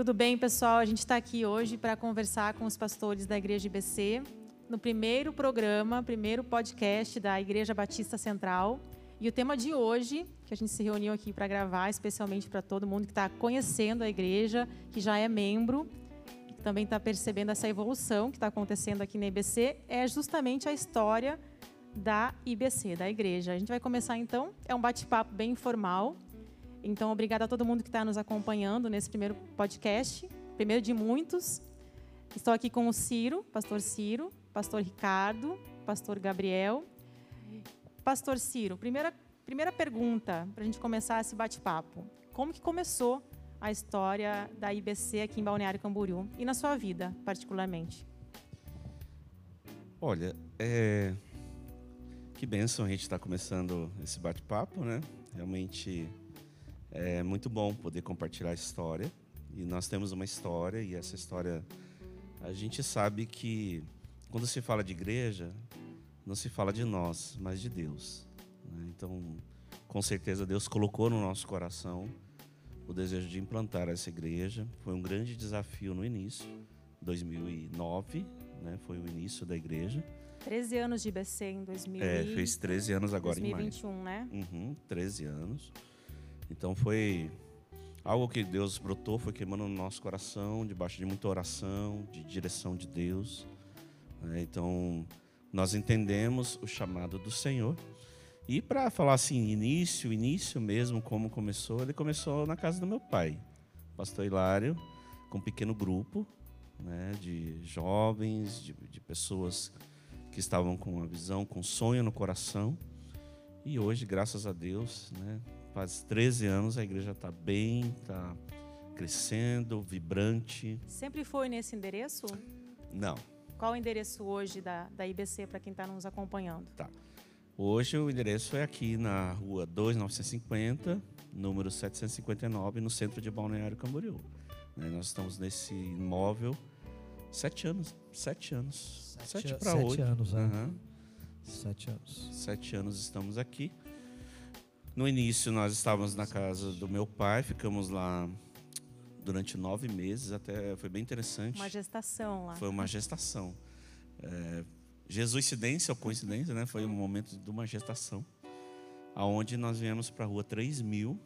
Tudo bem, pessoal? A gente está aqui hoje para conversar com os pastores da Igreja IBC, no primeiro programa, primeiro podcast da Igreja Batista Central. E o tema de hoje, que a gente se reuniu aqui para gravar, especialmente para todo mundo que está conhecendo a igreja, que já é membro, que também está percebendo essa evolução que está acontecendo aqui na IBC, é justamente a história da IBC, da igreja. A gente vai começar então, é um bate-papo bem informal. Então, obrigada a todo mundo que está nos acompanhando nesse primeiro podcast, primeiro de muitos. Estou aqui com o Ciro, pastor Ciro, pastor Ricardo, pastor Gabriel. Pastor Ciro, primeira, primeira pergunta para a gente começar esse bate-papo. Como que começou a história da IBC aqui em Balneário Camboriú e na sua vida, particularmente? Olha, é... que bênção a gente estar tá começando esse bate-papo, né? Realmente é muito bom poder compartilhar a história. E nós temos uma história, e essa história a gente sabe que quando se fala de igreja, não se fala de nós, mas de Deus. Né? Então, com certeza, Deus colocou no nosso coração o desejo de implantar essa igreja. Foi um grande desafio no início, 2009, né? foi o início da igreja. 13 anos de IBC em 2000 É, fez 13 anos agora 2021, em maio. né? Uhum, 13 anos. Então foi algo que Deus brotou, foi queimando no nosso coração, debaixo de muita oração, de direção de Deus. Né? Então nós entendemos o chamado do Senhor. E para falar assim, início, início mesmo, como começou, ele começou na casa do meu pai, pastor Hilário, com um pequeno grupo né, de jovens, de, de pessoas que estavam com uma visão, com um sonho no coração. E hoje, graças a Deus, né, faz 13 anos, a igreja está bem, está crescendo, vibrante. Sempre foi nesse endereço? Não. Qual o endereço hoje da, da IBC para quem está nos acompanhando? Tá. Hoje o endereço é aqui na rua 2950, número 759, no centro de Balneário Camboriú. Né, nós estamos nesse imóvel sete anos. Sete anos. Sete, sete para oito. Sete anos, né? Uhum. Sete anos. Sete anos estamos aqui. No início nós estávamos na casa do meu pai, ficamos lá durante nove meses, até foi bem interessante. Uma gestação lá. Foi uma gestação. É, Jesuicidência ou coincidência, né? Foi um momento de uma gestação, aonde nós viemos para a rua 3000,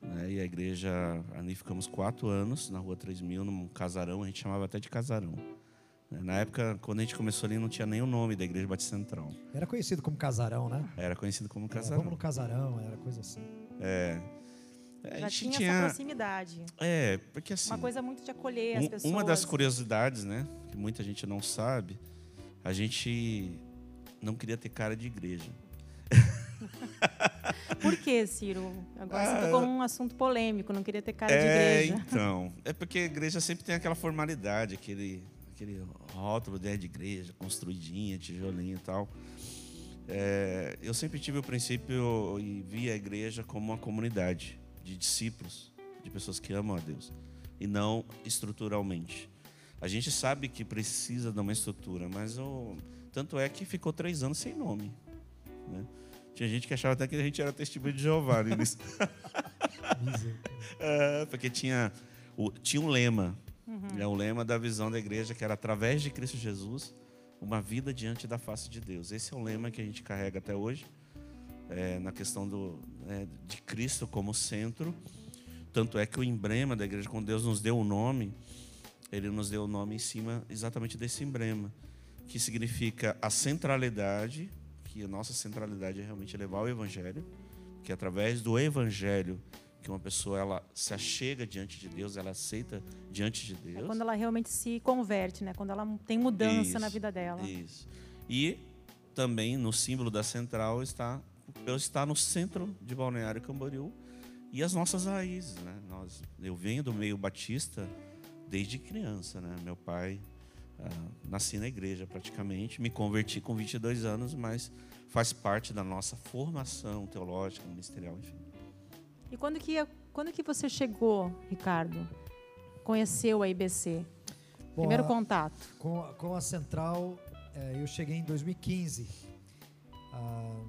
né? E a igreja, ali ficamos quatro anos na rua 3000, num casarão, a gente chamava até de casarão. Na época, quando a gente começou ali, não tinha nem o nome da Igreja Batista Central. Era conhecido como casarão, né? Era conhecido como casarão. Era, vamos no casarão, era coisa assim. É. Já tinha, tinha, essa proximidade. É, porque assim. Uma coisa muito de acolher as pessoas. Uma das curiosidades, né, que muita gente não sabe, a gente não queria ter cara de igreja. Por que, Ciro? Agora ah, você tocou um assunto polêmico, não queria ter cara é, de igreja. Então, é porque a igreja sempre tem aquela formalidade, aquele, aquele rótulo de igreja, construidinha, tijolinho e tal. É, eu sempre tive o princípio e vi a igreja como uma comunidade de discípulos, de pessoas que amam a Deus, e não estruturalmente. A gente sabe que precisa de uma estrutura, mas o, tanto é que ficou três anos sem nome. Né? Tinha gente que achava até que a gente era testemunho de Jeová. Né? é, porque tinha, tinha um lema. Uhum. É o lema da visão da igreja, que era através de Cristo Jesus, uma vida diante da face de Deus. Esse é o lema que a gente carrega até hoje é, na questão do, é, de Cristo como centro. Tanto é que o emblema da igreja, quando Deus nos deu o nome, Ele nos deu o nome em cima exatamente desse emblema, que significa a centralidade, que a nossa centralidade é realmente levar o Evangelho, que através do Evangelho que uma pessoa ela se achega diante de Deus, ela aceita diante de é Deus. É quando ela realmente se converte, né? Quando ela tem mudança isso, na vida dela. Isso. E também no símbolo da central está eu estar no centro de Balneário Camboriú e as nossas raízes, né? Nós, eu venho do meio batista desde criança, né? Meu pai uh, nasci na igreja praticamente, me converti com 22 anos, mas faz parte da nossa formação teológica, ministerial, enfim. E quando que quando que você chegou, Ricardo? Conheceu a IBC? Bom, Primeiro contato. Com, com a Central, é, eu cheguei em 2015. Ah,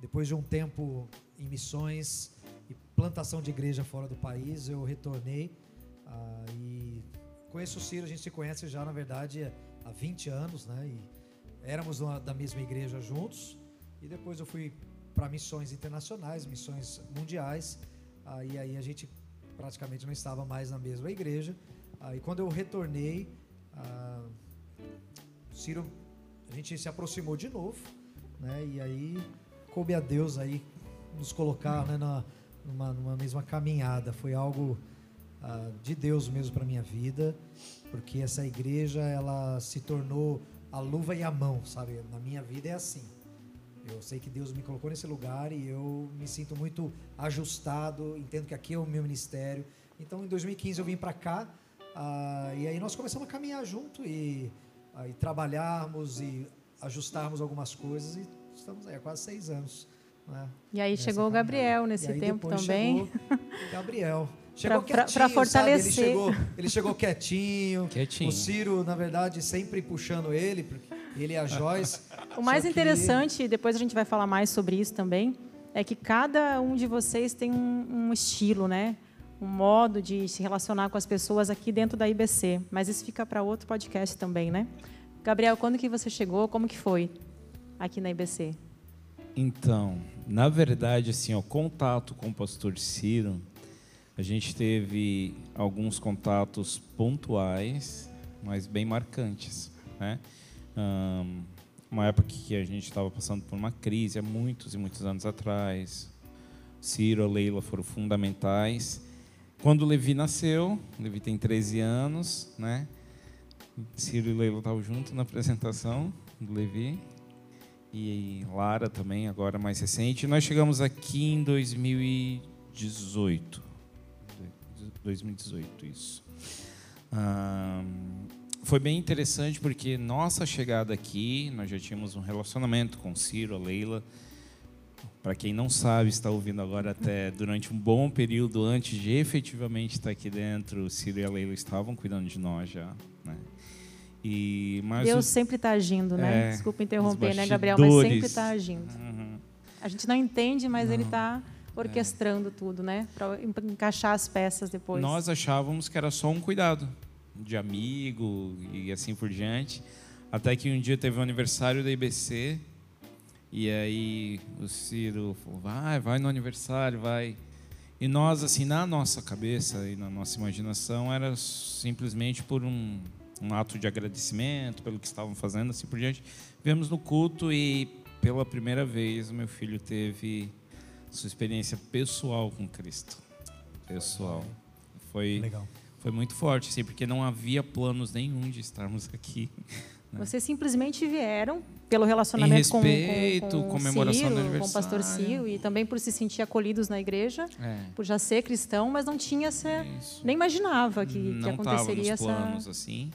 depois de um tempo em missões e plantação de igreja fora do país, eu retornei Ah, e conheço o Ciro, a gente se conhece já, na verdade, há 20 anos, né? E éramos uma, da mesma igreja juntos. E depois eu fui para missões internacionais, missões mundiais. Ah, e aí a gente praticamente não estava mais na mesma igreja. Ah, quando eu retornei, ah, Ciro, a gente se aproximou de novo, né? E aí coube a Deus aí nos colocar né, na, numa, numa mesma caminhada. Foi algo ah, de Deus mesmo para minha vida, porque essa igreja ela se tornou a luva e a mão, sabe? Na minha vida é assim. Eu sei que Deus me colocou nesse lugar e eu me sinto muito ajustado, entendo que aqui é o meu ministério. Então, em 2015 eu vim para cá ah, e aí nós começamos a caminhar junto e, ah, e trabalharmos e ajustarmos algumas coisas e estamos aí há quase seis anos. Né, e aí chegou o Gabriel nesse tempo também. Gabriel. Chegou para fortalecer. Ele chegou, ele chegou quietinho. quietinho. O Ciro, na verdade, sempre puxando ele, ele e a Joyce. O mais interessante, depois a gente vai falar mais sobre isso também, é que cada um de vocês tem um, um estilo, né? Um modo de se relacionar com as pessoas aqui dentro da IBC. Mas isso fica para outro podcast também, né? Gabriel, quando que você chegou? Como que foi aqui na IBC? Então, na verdade, assim, o contato com o pastor Ciro, a gente teve alguns contatos pontuais, mas bem marcantes, né? Um, uma época que a gente estava passando por uma crise há muitos e muitos anos atrás. Ciro, e Leila foram fundamentais. Quando o Levi nasceu, o Levi tem 13 anos, né? Ciro e Leila estavam juntos na apresentação do Levi. E Lara também, agora mais recente. Nós chegamos aqui em 2018. 2018, isso. Foi bem interessante porque nossa chegada aqui, nós já tínhamos um relacionamento com Ciro, a Leila. Para quem não sabe, está ouvindo agora até durante um bom período antes de efetivamente estar aqui dentro, Ciro e a Leila estavam cuidando de nós já. Né? E, Deus o, sempre está agindo, né? É, Desculpa interromper, né, Gabriel? Mas sempre está agindo. Uhum. A gente não entende, mas não. ele está orquestrando é. tudo, né? Para encaixar as peças depois. Nós achávamos que era só um cuidado de amigo e assim por diante. Até que um dia teve o um aniversário da IBC e aí o Ciro falou: vai, vai no aniversário, vai. E nós, assim, na nossa cabeça e na nossa imaginação, era simplesmente por um um ato de agradecimento pelo que estavam fazendo, assim por diante. Viemos no culto e pela primeira vez o meu filho teve sua experiência pessoal com Cristo. Pessoal. Foi Legal. Foi muito forte, assim, porque não havia planos nenhum de estarmos aqui. Né? Vocês simplesmente vieram pelo relacionamento respeito, com, com, com comemoração Ciro, do aniversário. com o pastor Ciro e também por se sentir acolhidos na igreja, é. por já ser cristão, mas não tinha essa, nem imaginava que, não que aconteceria essa planos assim.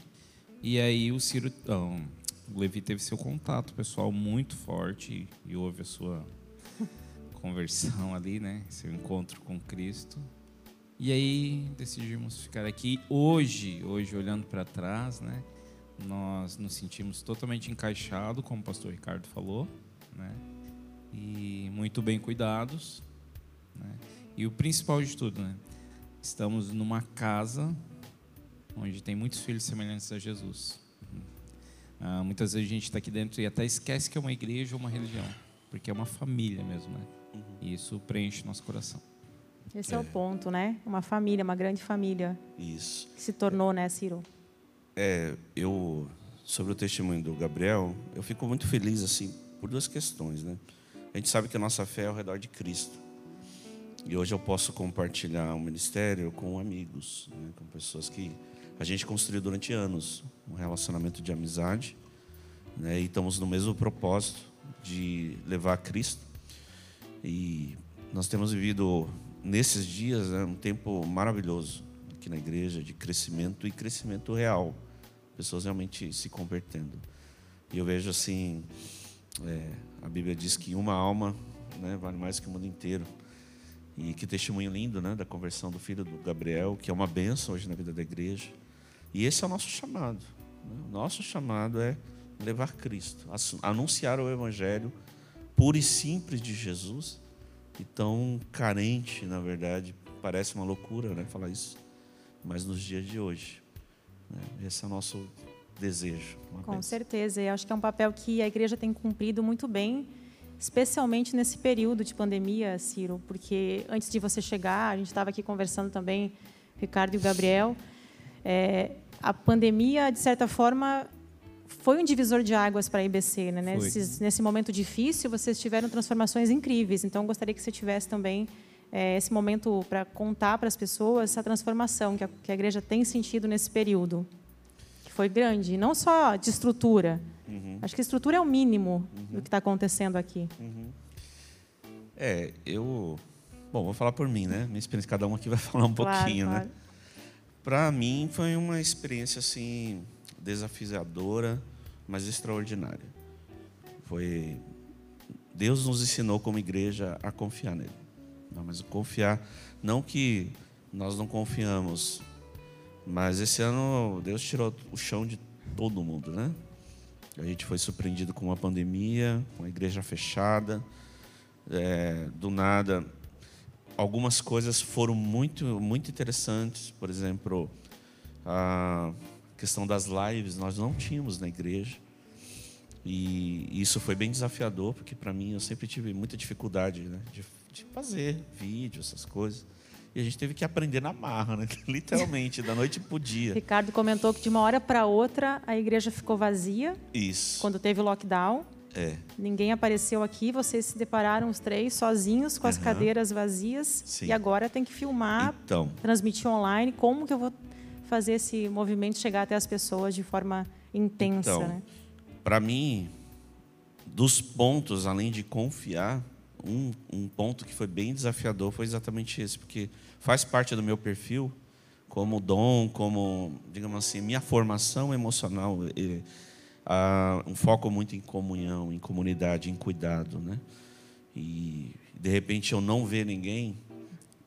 E aí o Ciro, não, o Levi teve seu contato pessoal muito forte e houve a sua conversão ali, né? Seu encontro com Cristo. E aí decidimos ficar aqui hoje, hoje olhando para trás, né? Nós nos sentimos totalmente encaixados, como o pastor Ricardo falou, né? E muito bem cuidados, né? E o principal de tudo, né? Estamos numa casa onde tem muitos filhos semelhantes a Jesus. Ah, muitas vezes a gente está aqui dentro e até esquece que é uma igreja ou uma religião, porque é uma família mesmo, né? Uhum. E isso preenche nosso coração. Esse é. é. o ponto, né? Uma família, uma grande família. Isso. Que se tornou, né, Ciro? É, eu sobre o testemunho do Gabriel, eu fico muito feliz assim por duas questões, né? A gente sabe que a nossa fé é ao redor de Cristo. E hoje eu posso compartilhar o ministério com amigos, né? com pessoas que a gente construiu durante anos um relacionamento de amizade, né? E estamos no mesmo propósito de levar a Cristo. E nós temos vivido nesses dias né, um tempo maravilhoso aqui na igreja de crescimento e crescimento real, pessoas realmente se convertendo. E eu vejo assim, é, a Bíblia diz que uma alma né, vale mais que o mundo inteiro. E que testemunho lindo, né, da conversão do filho do Gabriel, que é uma benção hoje na vida da igreja. E esse é o nosso chamado. Né? O nosso chamado é levar Cristo, anunciar o Evangelho puro e simples de Jesus, e tão carente, na verdade, parece uma loucura né, falar isso, mas nos dias de hoje. Né? Esse é o nosso desejo. Com bênção. certeza, e acho que é um papel que a igreja tem cumprido muito bem, especialmente nesse período de pandemia, Ciro, porque antes de você chegar, a gente estava aqui conversando também, Ricardo e o Gabriel, é, a pandemia, de certa forma, foi um divisor de águas para a IBC. Né? Nesse, nesse momento difícil, vocês tiveram transformações incríveis. Então, gostaria que você tivesse também é, esse momento para contar para as pessoas essa transformação que a, que a igreja tem sentido nesse período. Que foi grande, não só de estrutura. Uhum. Acho que estrutura é o mínimo uhum. do que está acontecendo aqui. Uhum. É, eu. Bom, vou falar por mim, né? Minha experiência, cada um aqui vai falar um claro, pouquinho, né? claro. né? Para mim foi uma experiência assim desafiadora, mas extraordinária. Foi Deus nos ensinou como igreja a confiar nele. Não, mas confiar, não que nós não confiamos, mas esse ano Deus tirou o chão de todo mundo, né? A gente foi surpreendido com uma pandemia, com a igreja fechada, é, do nada. Algumas coisas foram muito, muito interessantes. Por exemplo, a questão das lives nós não tínhamos na igreja. E isso foi bem desafiador, porque para mim eu sempre tive muita dificuldade né, de, de, fazer vídeo, essas coisas. E a gente teve que aprender na marra, né? literalmente, da noite para o dia. Ricardo comentou que de uma hora para outra a igreja ficou vazia. Isso. Quando teve o lockdown. É. Ninguém apareceu aqui, vocês se depararam os três sozinhos com as uhum. cadeiras vazias. Sim. E agora tem que filmar, então. transmitir online. Como que eu vou fazer esse movimento chegar até as pessoas de forma intensa. Então, né? Para mim, dos pontos, além de confiar, um, um ponto que foi bem desafiador foi exatamente esse, porque faz parte do meu perfil como dom, como, digamos assim, minha formação emocional, e, a, um foco muito em comunhão, em comunidade, em cuidado, né? E de repente eu não ver ninguém,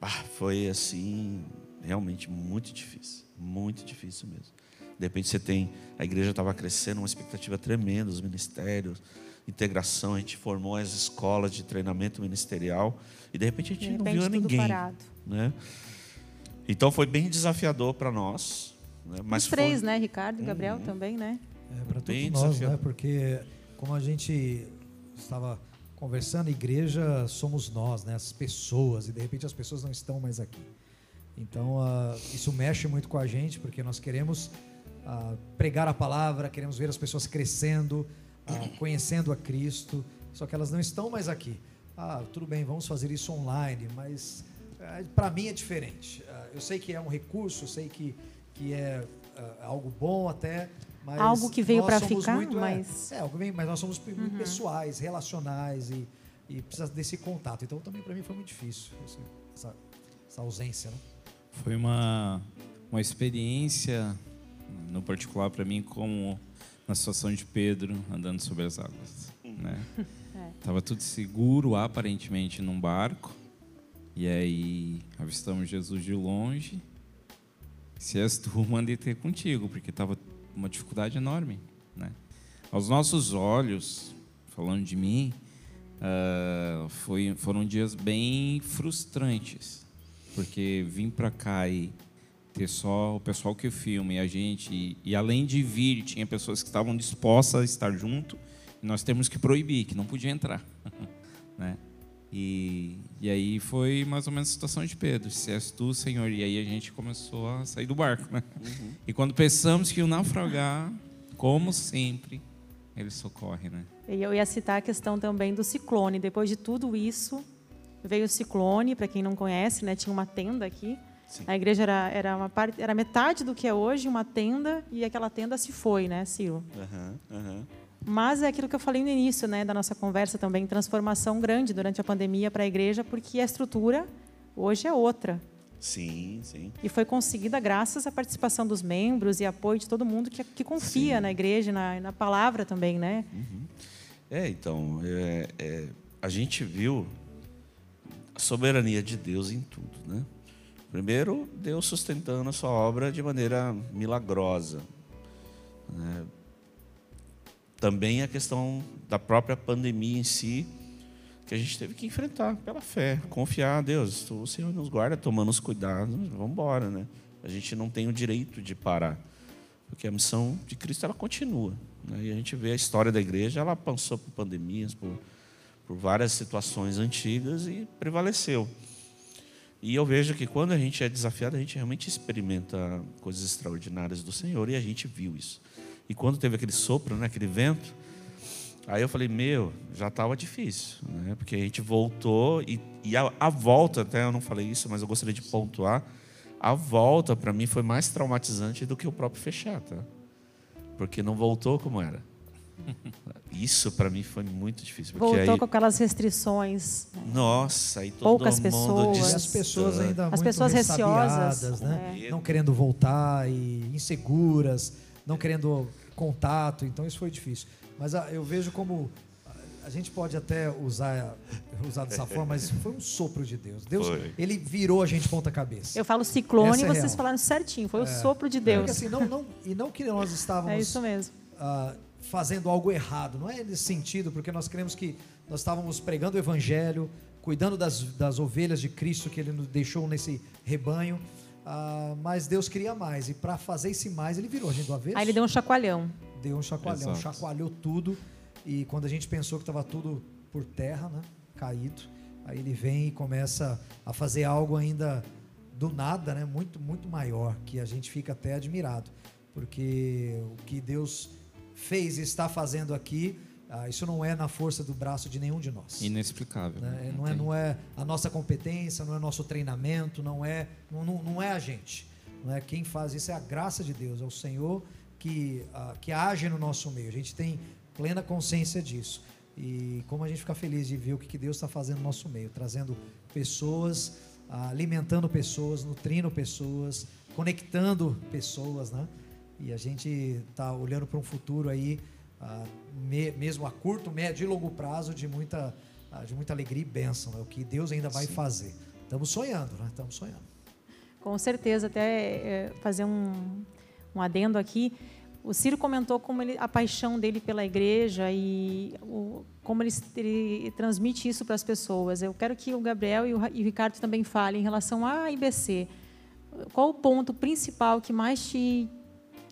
ah, foi assim realmente muito difícil. Muito difícil mesmo. De repente você tem. A igreja estava crescendo, uma expectativa tremenda, os ministérios, integração, a gente formou as escolas de treinamento ministerial e de repente a gente repente, não viu ninguém. Parado. Né? Então foi bem desafiador para nós. Né? Mas Os três, foi... né? Ricardo e Gabriel uhum. também, né? É, para todos bem nós, né? desafiador. né? Porque como a gente estava conversando, igreja somos nós, né? As pessoas, e de repente as pessoas não estão mais aqui. Então, uh, isso mexe muito com a gente, porque nós queremos uh, pregar a palavra, queremos ver as pessoas crescendo, uh, conhecendo a Cristo, só que elas não estão mais aqui. Ah, tudo bem, vamos fazer isso online, mas para mim é diferente. eu sei que é um recurso, eu sei que, que é algo bom até, mas algo que veio para ficar, muito, é, mas é, é, mas nós somos muito uhum. pessoais, relacionais e, e precisa desse contato. Então também para mim foi muito difícil essa, essa ausência, né? Foi uma, uma experiência, no particular para mim, como na situação de Pedro andando sobre as águas. Né? É. Tava tudo seguro, aparentemente, num barco. E aí avistamos Jesus de longe. Se és tu, mandei ter contigo, porque estava uma dificuldade enorme. Né? Aos nossos olhos, falando de mim, uh, foi, foram dias bem frustrantes porque vim para cá e ter só o pessoal que filma e a gente, e, e, além de vir, tinha pessoas que estavam dispostas a estar junto, e nós temos que proibir, que não podia entrar. né? E, e aí foi mais ou menos a situação de Pedro, se és tu, Senhor, e aí a gente começou a sair do barco. Né? Uhum. E quando pensamos que o naufragar, como sempre, ele socorre. Né? E eu ia citar a questão também do ciclone, depois de tudo isso, Veio o ciclone, para quem não conhece, né, tinha uma tenda aqui. Sim. A igreja era, era, uma parte, era metade do que é hoje, uma tenda, e aquela tenda se foi, né, Ciro? Uhum, uhum. Mas é aquilo que eu falei no início né, da nossa conversa também, transformação grande durante a pandemia para a igreja, porque a estrutura hoje é outra. Sim, sim. E foi conseguida graças à participação dos membros e apoio de todo mundo que, que confia sim. na igreja, na, na palavra também, né? Uhum. É, então, é, é, a gente viu soberania de Deus em tudo, né? Primeiro, Deus sustentando a sua obra de maneira milagrosa. Né? Também a questão da própria pandemia em si, que a gente teve que enfrentar pela fé, confiar a Deus. O Senhor nos guarda, tomando os cuidados, vamos embora, né? A gente não tem o direito de parar, porque a missão de Cristo ela continua. Né? E a gente vê a história da igreja, ela passou por pandemias, por, por várias situações antigas e prevaleceu. E eu vejo que quando a gente é desafiado, a gente realmente experimenta coisas extraordinárias do Senhor e a gente viu isso. E quando teve aquele sopro, né, aquele vento, aí eu falei, meu, já estava difícil, né? porque a gente voltou e, e a, a, volta, até eu não falei isso, mas eu gostaria de pontuar, a volta para mim foi mais traumatizante do que o próprio fechar, tá? porque não voltou como era. Isso para mim foi muito difícil. Voltou aí, com aquelas restrições. Né? Nossa, aí todo Poucas mundo pessoas. E as pessoas ainda as muito pessoas receosas, né? É. Não querendo voltar e inseguras, não querendo contato. Então isso foi difícil. Mas ah, eu vejo como a gente pode até usar usar dessa forma, mas foi um sopro de Deus. Deus, Foi. ele virou a gente ponta cabeça. Eu falo ciclone e é vocês real. falaram certinho. Foi o É. sopro de Porque Deus. assim, não, não, e não que nós estávamos É isso mesmo. ah, fazendo algo errado. Não é nesse sentido, porque nós cremos que nós estávamos pregando o evangelho, cuidando das, das ovelhas de Cristo que Ele nos deixou nesse rebanho. ah, mas Deus queria mais, e para fazer esse mais, Ele virou a gente do avesso. Aí ele deu um chacoalhão. deu um chacoalhão, Exato. chacoalhou tudo. E quando a gente pensou que estava tudo por terra, né, caído, aí Ele vem e começa a fazer algo ainda do nada, né, muito, muito maior, que a gente fica até admirado. Porque o que Deus fez e está fazendo aqui, ah, isso não é na força do braço de nenhum de nós. Inexplicável. né? Não Não, é, não é a nossa competência, não é nosso treinamento, não é, não, não, não é a gente. Não é quem faz isso é a graça de Deus, é o Senhor que, ah, que age no nosso meio. A gente tem plena consciência disso. E como a gente fica feliz de ver o que, que Deus está fazendo no nosso meio, trazendo pessoas, alimentando pessoas, nutrindo pessoas, conectando pessoas, né? E a gente está olhando para um futuro aí, ah, me- mesmo a curto, médio e longo prazo, de muita, ah, de muita alegria e bênção. É o que Deus ainda vai fazer. Estamos sonhando, né? Estamos sonhando. Com certeza, até é, fazer um, um adendo aqui. O Ciro comentou como ele, a paixão dele pela igreja e o- como ele, ele transmite isso para as pessoas. Eu quero que o Gabriel e o, e o Ricardo também falem em relação à IBC. Qual o ponto principal que mais te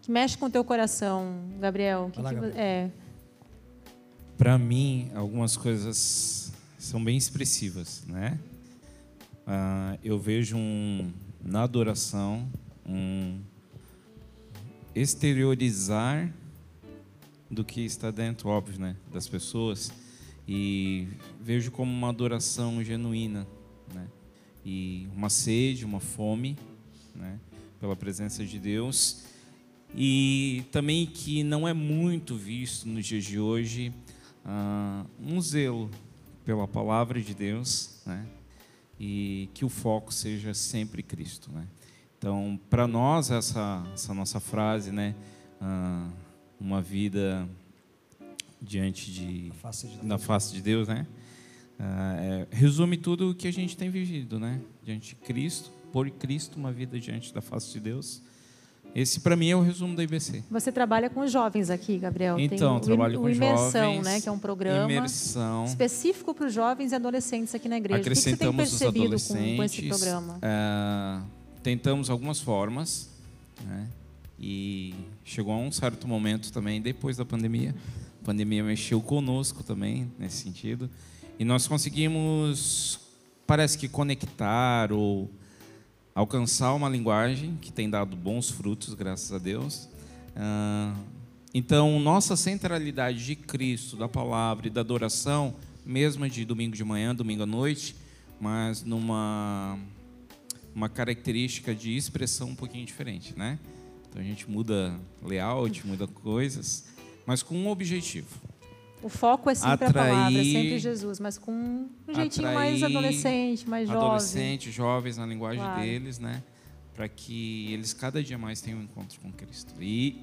que mexe com o teu coração, Gabriel? Que lá, que Gabriel. é, Para mim, algumas coisas são bem expressivas, né? Ah, eu vejo um, na adoração um exteriorizar do que está dentro, óbvio, né, das pessoas e vejo como uma adoração genuína, né? E uma sede, uma fome, né, pela presença de Deus e também que não é muito visto nos dias de hoje ah, um zelo pela palavra de Deus, né? E que o foco seja sempre Cristo, né? Então, para nós essa essa nossa frase, né? Ah, uma vida diante de face de Deus. na face de Deus, né? Ah, é, resume tudo o que a gente tem vivido, né? Diante de Cristo, por Cristo, uma vida diante da face de Deus. Esse, para mim, é o resumo da IBC. Você trabalha com jovens aqui, Gabriel. Então, Tem trabalho o com Imersão, jovens, né, que é um programa Imersão. específico para os jovens e adolescentes aqui na igreja. O que que você tem Acrescentamos os percebido com, com esse programa? Ah, tentamos algumas formas, né? E chegou a um certo momento também, depois da pandemia. A pandemia mexeu conosco também, nesse sentido. E nós conseguimos, parece que conectar ou alcançar uma linguagem que tem dado bons frutos, graças a Deus. Ah, então, nossa centralidade de Cristo, da palavra e da adoração, mesmo de domingo de manhã, domingo à noite, mas numa uma característica de expressão um pouquinho diferente, né? Então a gente muda layout, muda coisas, mas com um objetivo. O foco é sempre a palavra, é Atrair- sempre Jesus, mas com um jeitinho mais atrair adolescente, mais jovem. Adolescentes, jovens na linguagem Claro. deles, né? Para que eles cada dia mais tenham um encontro com Cristo. E,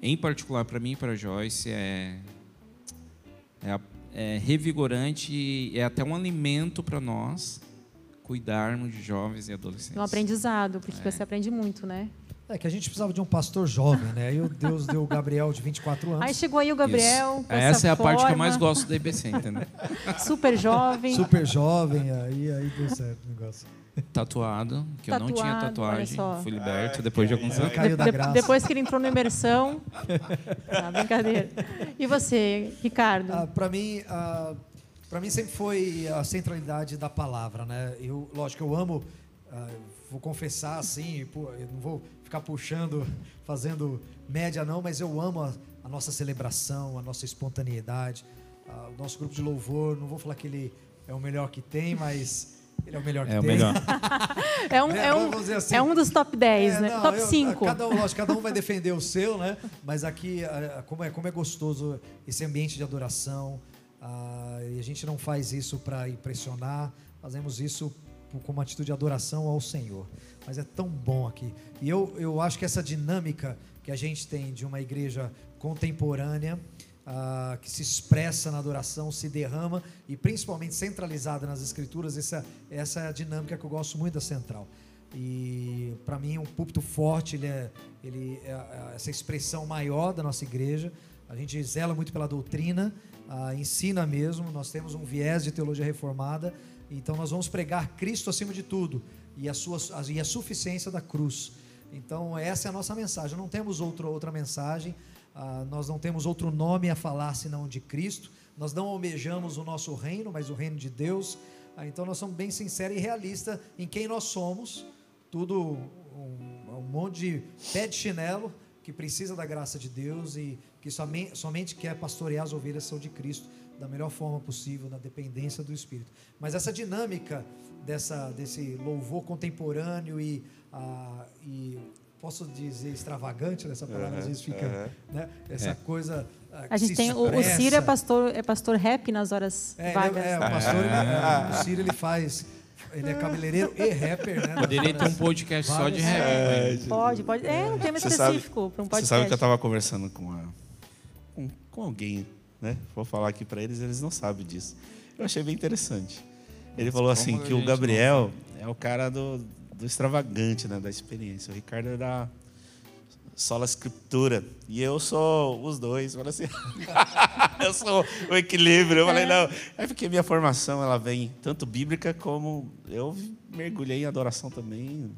em particular, para mim e para Joyce, é, é, é revigorante é até um alimento para nós cuidarmos de jovens e adolescentes. É um aprendizado, porque É. você aprende muito, né? É que a gente precisava de um pastor jovem, né? Aí o Deus deu o Gabriel de 24 anos. Aí chegou aí o Gabriel. com Essa, é a parte que eu forma, mais gosto da IBC, entendeu? Super jovem. Super jovem, aí, aí deu certo o negócio. Tatuado, que eu não tinha Tatuado, tatuagem. Fui liberto depois de alguns anos. caiu da De- graça. depois que ele entrou no imersão. Tá, brincadeira. E você, Ricardo? Ah, para mim, ah, para mim sempre foi a centralidade da palavra, né? Eu, lógico, eu amo, ah, vou confessar assim, pô, eu não vou ficar puxando, fazendo média não, mas eu amo a, a nossa celebração, a nossa espontaneidade, ah, o nosso grupo de louvor. Não vou falar que ele é o melhor que tem, mas ele é o melhor que É o tem. melhor. É um, né, é um, assim. é um dos top 10, É, né? não, top eu- 5. Cada um, lógico, cada um vai defender o seu, né? Mas aqui, ah, como é, como é gostoso esse ambiente de adoração. ah, e a gente não faz isso para impressionar, fazemos isso com uma atitude de adoração ao Senhor. Mas é tão bom aqui. E eu, eu acho que essa dinâmica que a gente tem de uma igreja contemporânea, ah, que se expressa na adoração, se derrama e principalmente centralizada nas escrituras, essa, essa é a dinâmica que eu gosto muito da central. E para mim um púlpito forte, ele é, ele é é essa expressão maior da nossa igreja. A gente zela muito pela doutrina, ah, ensina mesmo. Nós temos um viés de teologia reformada, então nós vamos pregar Cristo acima de tudo e a sua a, e a suficiência da cruz. Então essa é a nossa mensagem. Não temos outra outra mensagem. ah, nós não temos outro nome a falar senão de Cristo. Nós não almejamos o nosso reino, mas o reino de Deus. Ah, então nós somos bem sinceros e realistas em quem nós somos. Tudo um, um monte de pé de chinelo que precisa da graça de Deus e que somente, somente quer pastorear as ovelhas são de Cristo da melhor forma possível, na dependência do Espírito. Mas essa dinâmica dessa, desse louvor contemporâneo e, ah, e posso dizer extravagante nessa palavra, às vezes fica, né? Essa É. coisa ah, A gente tem o. Ciro é pastor, é pastor rap nas horas É, ele vagas. é, é, o pastor, ele, é, o Ciro ele faz, ele é cabeleireiro e rapper, né? Poderia ter um podcast só de rap. né? Pode, pode. É um tema Você específico para um Você podcast. sabe que eu estava conversando com, a- com, com alguém, né? Vou falar aqui para eles, eles não sabem disso. Eu achei bem interessante. Ele falou como assim que o Gabriel é o cara do, do extravagante, né? Da experiência. O Ricardo é da sola escritura. E eu sou os dois. Eu falei assim, eu sou o equilíbrio. Eu falei, não. É porque minha formação ela vem tanto bíblica como eu mergulhei em adoração também.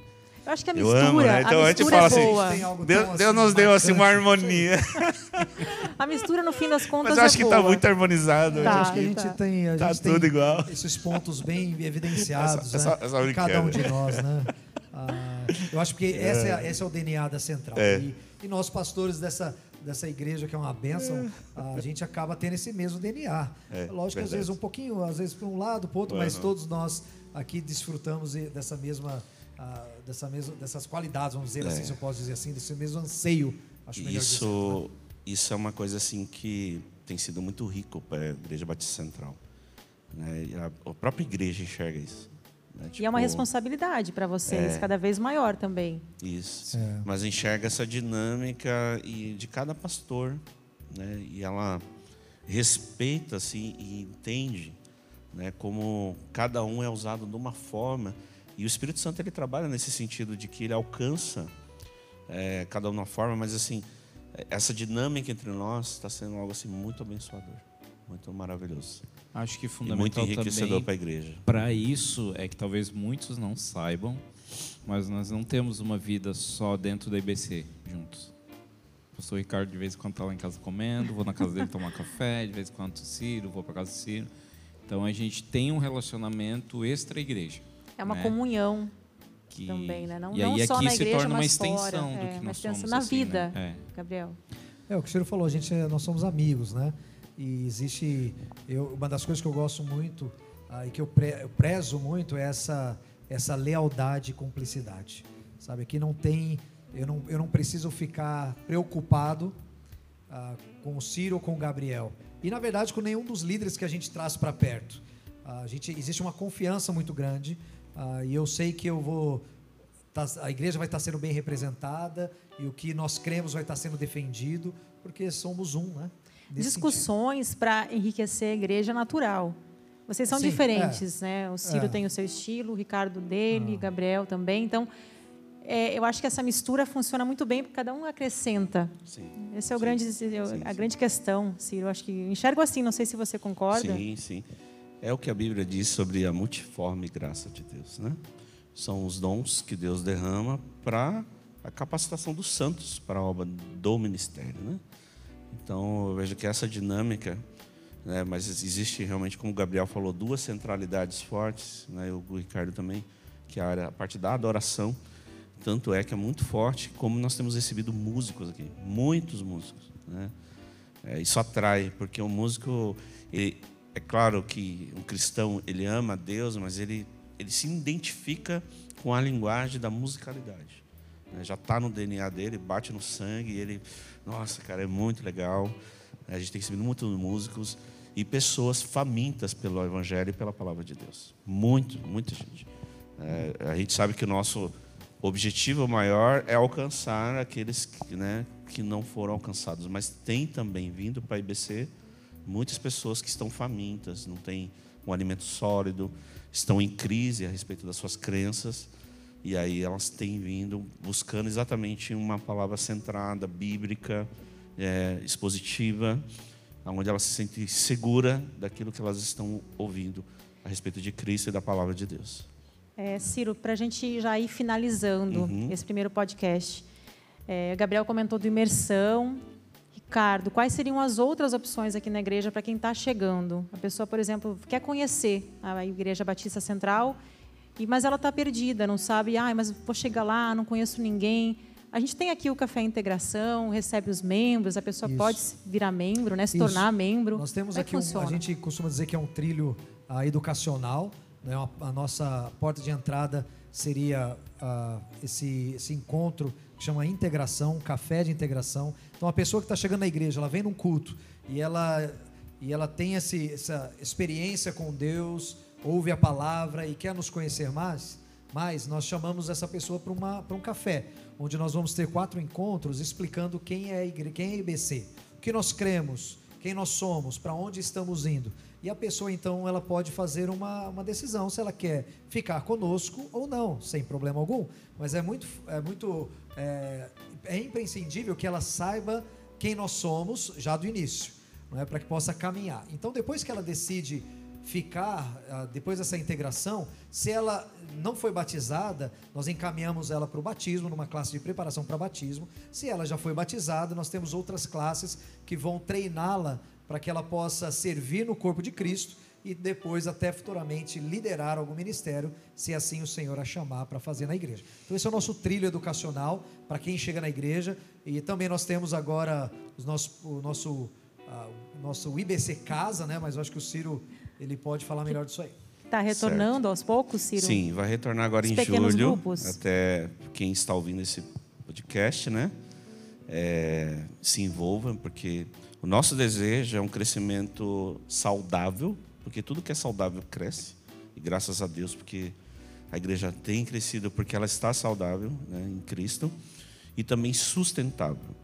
Eu acho que a Eu mistura, amo, né? Então a a gente mistura fala é assim, boa. Algo Deus, Deus assim, nos deu assim uma harmonia. A mistura, no fim das contas, Mas eu acho é que boa. tá muito harmonizado. Tá. Eu acho que a gente tá. tem, a tá gente tudo tem igual. esses pontos bem evidenciados, Essa- né? essa- essa em cada um de nós, né? Ah, eu acho que essa é, esse é o DNA da Central. É. E, e nós, pastores dessa, dessa igreja, que é uma bênção, a gente acaba tendo esse mesmo DNA. É, Lógico que às vezes um pouquinho, às vezes para um lado, para o outro, mas Uhum. todos nós aqui desfrutamos dessa mesma, ah, dessa mesma, dessas qualidades, vamos dizer É. assim, se eu posso dizer assim, desse mesmo anseio. Acho melhor dizer assim, né? Isso, isso é uma coisa assim que tem sido muito rico para a Igreja Batista Central. Né? A, a própria igreja enxerga isso. né? E é uma Tipo, responsabilidade para vocês, É. cada vez maior também. Isso. É. Mas enxerga essa dinâmica e de cada pastor, né? E ela respeita assim e entende, né? Como cada um é usado de uma forma e o Espírito Santo ele trabalha nesse sentido de que ele alcança é, cada um de uma forma, mas assim essa dinâmica entre nós está sendo algo assim muito abençoador, muito maravilhoso Acho que e muito fundamental enriquecedor para a igreja. para isso é que talvez muitos não saibam, mas nós não temos uma vida só dentro da IBC juntos. O pastor Ricardo de vez em quando está lá em casa comendo, vou na casa dele tomar café, de vez em quando Ciro, vou para casa do Ciro. Então a gente tem um relacionamento extra-igreja. É uma né? comunhão Que... também, né? Não, e não aí só aqui na se igreja, torna uma mas extensão fora. do é, que uma nós extensão somos na assim, vida, né? É. Gabriel. É o que o senhor falou, a gente, é- nós somos amigos, né? E existe, eu, uma das coisas que eu gosto muito ah, e que eu, pre, eu prezo muito é essa, essa lealdade e cumplicidade. Sabe, aqui não tem, eu não, eu não preciso ficar preocupado ah, com o Ciro ou com o Gabriel. E na verdade com nenhum dos líderes que a gente traz para perto. Ah, a gente, existe uma confiança muito grande ah, e eu sei que eu vou tá- a igreja vai estar sendo bem representada e o que nós cremos vai estar sendo defendido, porque somos um, né? Nesse Discussões para enriquecer a igreja é natural. Vocês são Sim, diferentes, né? O Ciro É. tem o seu estilo, o Ricardo dele, Ah. Gabriel também. Então, é, eu acho que essa mistura funciona muito bem porque cada um acrescenta. Sim. Esse é o Sim. grande, Sim, a sim. grande questão, Ciro. Eu acho que enxergo assim, não sei se você concorda. Sim, sim. É o que a Bíblia diz sobre a multiforme graça de Deus, né? São os dons que Deus derrama para a capacitação dos santos para a obra do ministério, né? Então, eu vejo que essa dinâmica, né, mas existe realmente, como o Gabriel falou, duas centralidades fortes, né, o Ricardo também, que é a, área, a parte da adoração, tanto é que é muito forte, como nós temos recebido músicos aqui, muitos músicos, né? É, isso atrai, porque o músico, ele, é claro que um cristão ele ama a Deus, mas ele ele se identifica com a linguagem da musicalidade. né? Já está no DNA dele, bate no sangue, ele, nossa, cara, é muito legal. A gente tem recebido muitos músicos e pessoas famintas pelo Evangelho e pela palavra de Deus. Muito, muita gente. É, a gente sabe que o nosso objetivo maior é alcançar aqueles que, né, que não foram alcançados, mas tem também vindo para a IBC muitas pessoas que estão famintas, não têm um alimento sólido, estão em crise a respeito das suas crenças, e aí elas têm vindo buscando exatamente uma palavra centrada, bíblica, é, expositiva, onde elas se sentem segura daquilo que elas estão ouvindo a respeito de Cristo e da palavra de Deus. É, Ciro, para a gente já ir finalizando Uhum. esse primeiro podcast, é, Gabriel comentou do imersão. Ricardo, quais seriam as outras opções aqui na igreja para quem está chegando? A pessoa, por exemplo, quer conhecer a Igreja Batista Central, mas ela está perdida, não sabe, ah, mas vou chegar lá, não conheço ninguém. A gente tem aqui o Café Integração, recebe os membros, a pessoa Isso. pode virar membro, né, se Isso. tornar membro. Nós temos Como é aqui, um, a gente costuma dizer que é um trilho ah, educacional. Né? Uma- A nossa porta de entrada seria ah, esse, esse encontro chama integração, café de integração. Então, a pessoa que está chegando na igreja, ela vem num culto e ela, e ela tem esse, essa experiência com Deus, ouve a palavra e quer nos conhecer mais, mais nós chamamos essa pessoa para um café, onde nós vamos ter quatro encontros explicando quem é a igre- quem é a IBC, o que nós cremos, quem nós somos, para onde estamos indo. E a pessoa, então, ela pode fazer uma, uma decisão se ela quer ficar conosco ou não, sem problema algum. Mas é muito, é muito é, é imprescindível que ela saiba quem nós somos já do início, não é para que possa caminhar. Então, depois que ela decide ficar, ah, depois dessa integração, se ela não foi batizada, nós encaminhamos ela para o batismo, numa classe de preparação para batismo. Se ela já foi batizada, nós temos outras classes que vão treiná-la para que ela possa servir no corpo de Cristo e depois até futuramente liderar algum ministério, se assim o Senhor a chamar para fazer na igreja. Então esse é o nosso trilho educacional para quem chega na igreja e também nós temos agora os nosso, o nosso ah, o nosso IBC Casa, né? Mas eu acho que o Ciro ele pode falar melhor disso aí. Está retornando aos poucos, Ciro? Sim, vai retornar agora Os em pequenos julho. grupos. Até quem está ouvindo esse podcast, né? é, se envolva, porque o nosso desejo é um crescimento saudável, porque tudo que é saudável cresce. E graças a Deus, porque a igreja tem crescido porque ela está saudável né, em Cristo e também sustentável.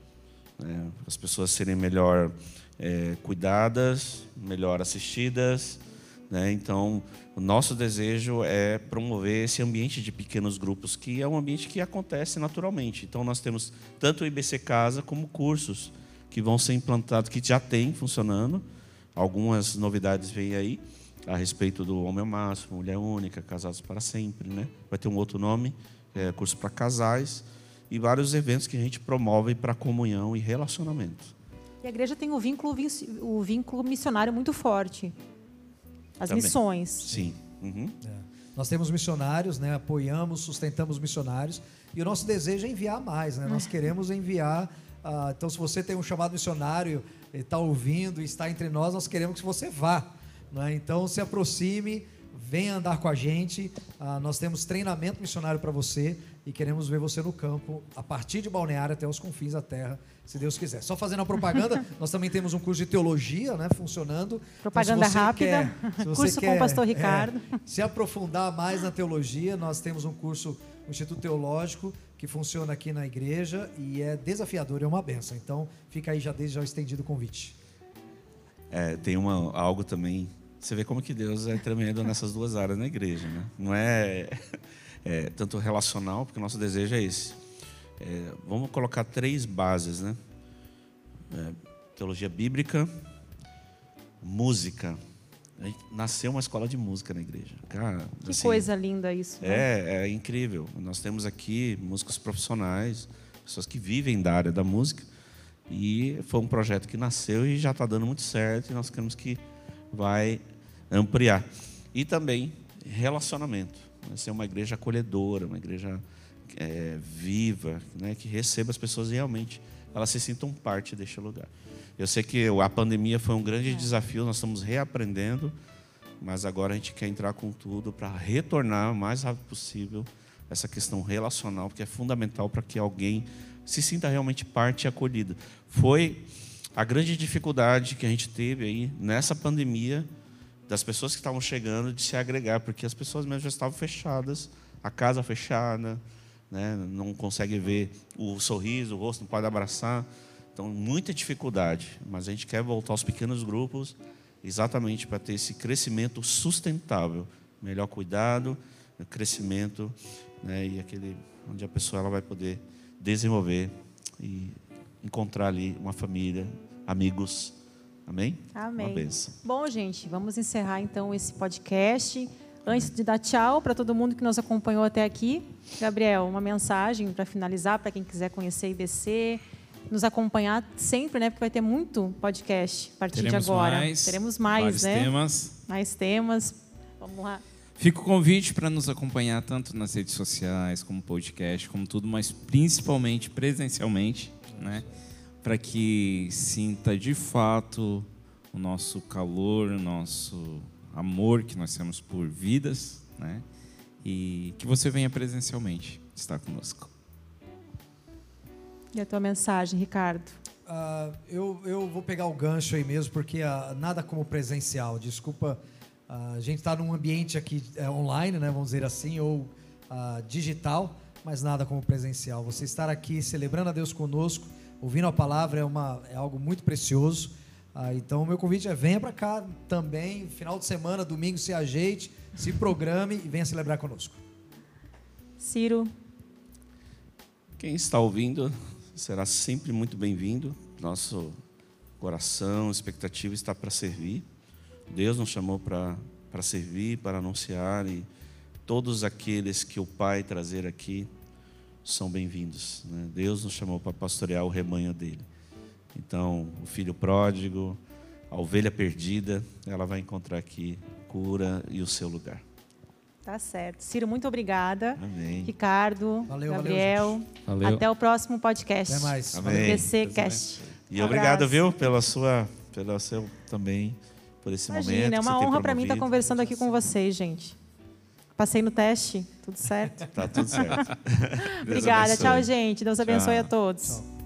né? As pessoas serem melhor é, cuidadas, melhor assistidas. Né? Então, o nosso desejo é promover esse ambiente de pequenos grupos, que é um ambiente que acontece naturalmente. Então, nós temos tanto o IBC Casa como cursos que vão ser implantados, que já tem funcionando. Algumas novidades vêm aí a respeito do homem ao máximo, mulher única, casados para sempre, né? Vai ter um outro nome, é, curso para casais e vários eventos que a gente promove para comunhão e relacionamento. E a igreja tem o vínculo, o vínculo missionário muito forte. As Também. missões. Sim. Uhum. Nós temos missionários, né? apoiamos, sustentamos missionários e o nosso desejo é enviar mais. Né? Nós queremos enviar. ah, então, se você tem um chamado missionário, está ouvindo, está entre nós, nós queremos que você vá. né? Então, se aproxime, venha andar com a gente. Ah, nós temos treinamento missionário para você e queremos ver você no campo, a partir de Balneário até os confins da terra, se Deus quiser. Só fazendo a propaganda, nós também temos um curso de teologia né, funcionando. Então, Propaganda você rápida. quer- Curso com o quer, pastor é, Ricardo. se aprofundar mais na teologia, nós temos um curso no Instituto Teológico que funciona aqui na igreja e é desafiador, é uma benção. Então, fica aí já desde já o estendido o convite. É, tem uma, algo também Você vê como que Deus é tremendo nessas duas áreas na igreja, né? Não é, é tanto relacional, porque o nosso desejo é esse. É, vamos colocar três bases, né? É, teologia bíblica, música. Nasceu uma escola de música na igreja. Cara, que assim, coisa linda isso. Né? É, é incrível. Nós temos aqui músicos profissionais, pessoas que vivem da área da música. E foi um projeto que nasceu e já está dando muito certo. E nós queremos que vai ampliar. E também relacionamento. Vai ser uma igreja acolhedora, uma igreja é, viva, né, que receba as pessoas realmente, elas se sintam parte deste lugar. Eu sei que a pandemia foi um grande é. desafio, nós estamos reaprendendo, mas agora a gente quer entrar com tudo para retornar o mais rápido possível essa questão relacional, porque é fundamental para que alguém se sinta realmente parte e acolhida. Foi a grande dificuldade que a gente teve aí nessa pandemia das pessoas que estavam chegando de se agregar, porque as pessoas mesmo já estavam fechadas, a casa fechada, né? não consegue ver o sorriso, o rosto, não pode abraçar. Então, muita dificuldade, mas a gente quer voltar aos pequenos grupos exatamente para ter esse crescimento sustentável, melhor cuidado, crescimento, né? e aquele onde a pessoa ela vai poder desenvolver e encontrar ali uma família, amigos. Amém? Amém. Uma benção. Bom, gente, vamos encerrar então esse podcast. Antes de dar tchau para todo mundo que nos acompanhou até aqui, Gabriel, uma mensagem para finalizar, para quem quiser conhecer IBC, nos acompanhar sempre, né? Porque vai ter muito podcast a partir Teremos de agora. Mais, Teremos mais, né? Temas. Mais temas. Vamos lá. Fica o convite para nos acompanhar tanto nas redes sociais, como podcast, como tudo, mas principalmente presencialmente, né? Para que sinta de fato o nosso calor, o nosso amor que nós temos por vidas, né? E que você venha presencialmente estar conosco. E a tua mensagem, Ricardo? Uh, eu, eu vou pegar o gancho aí mesmo, porque uh, nada como presencial. Desculpa a gente está num ambiente aqui é, online, né, vamos dizer assim, ou uh, digital, mas nada como presencial. Você estar aqui celebrando a Deus conosco, ouvindo a palavra é, uma, é algo muito precioso. Uh, então, o meu convite é venha para cá também, final de semana, domingo, se ajeite, se programe e venha celebrar conosco. Ciro. Quem está ouvindo será sempre muito bem-vindo. Nosso coração, expectativa está para servir. Deus nos chamou para servir, para anunciar e todos aqueles que o Pai trazer aqui são bem-vindos. Né? Deus nos chamou para pastorear o rebanho dele. Então, o filho pródigo, a ovelha perdida, ela vai encontrar aqui cura e o seu lugar. Tá certo. Ciro, muito obrigada. Amém. Ricardo, valeu, Gabriel. Valeu, Até o próximo podcast. Até mais. Amém. BC Cast. E obrigado, viu, pela sua, pelo seu também por esse Imagina, momento. é uma honra para mim estar tá conversando aqui com vocês, gente. Passei no teste, tudo certo? tá tudo certo. Obrigada, tchau, gente. Deus abençoe tchau. a todos. Tchau.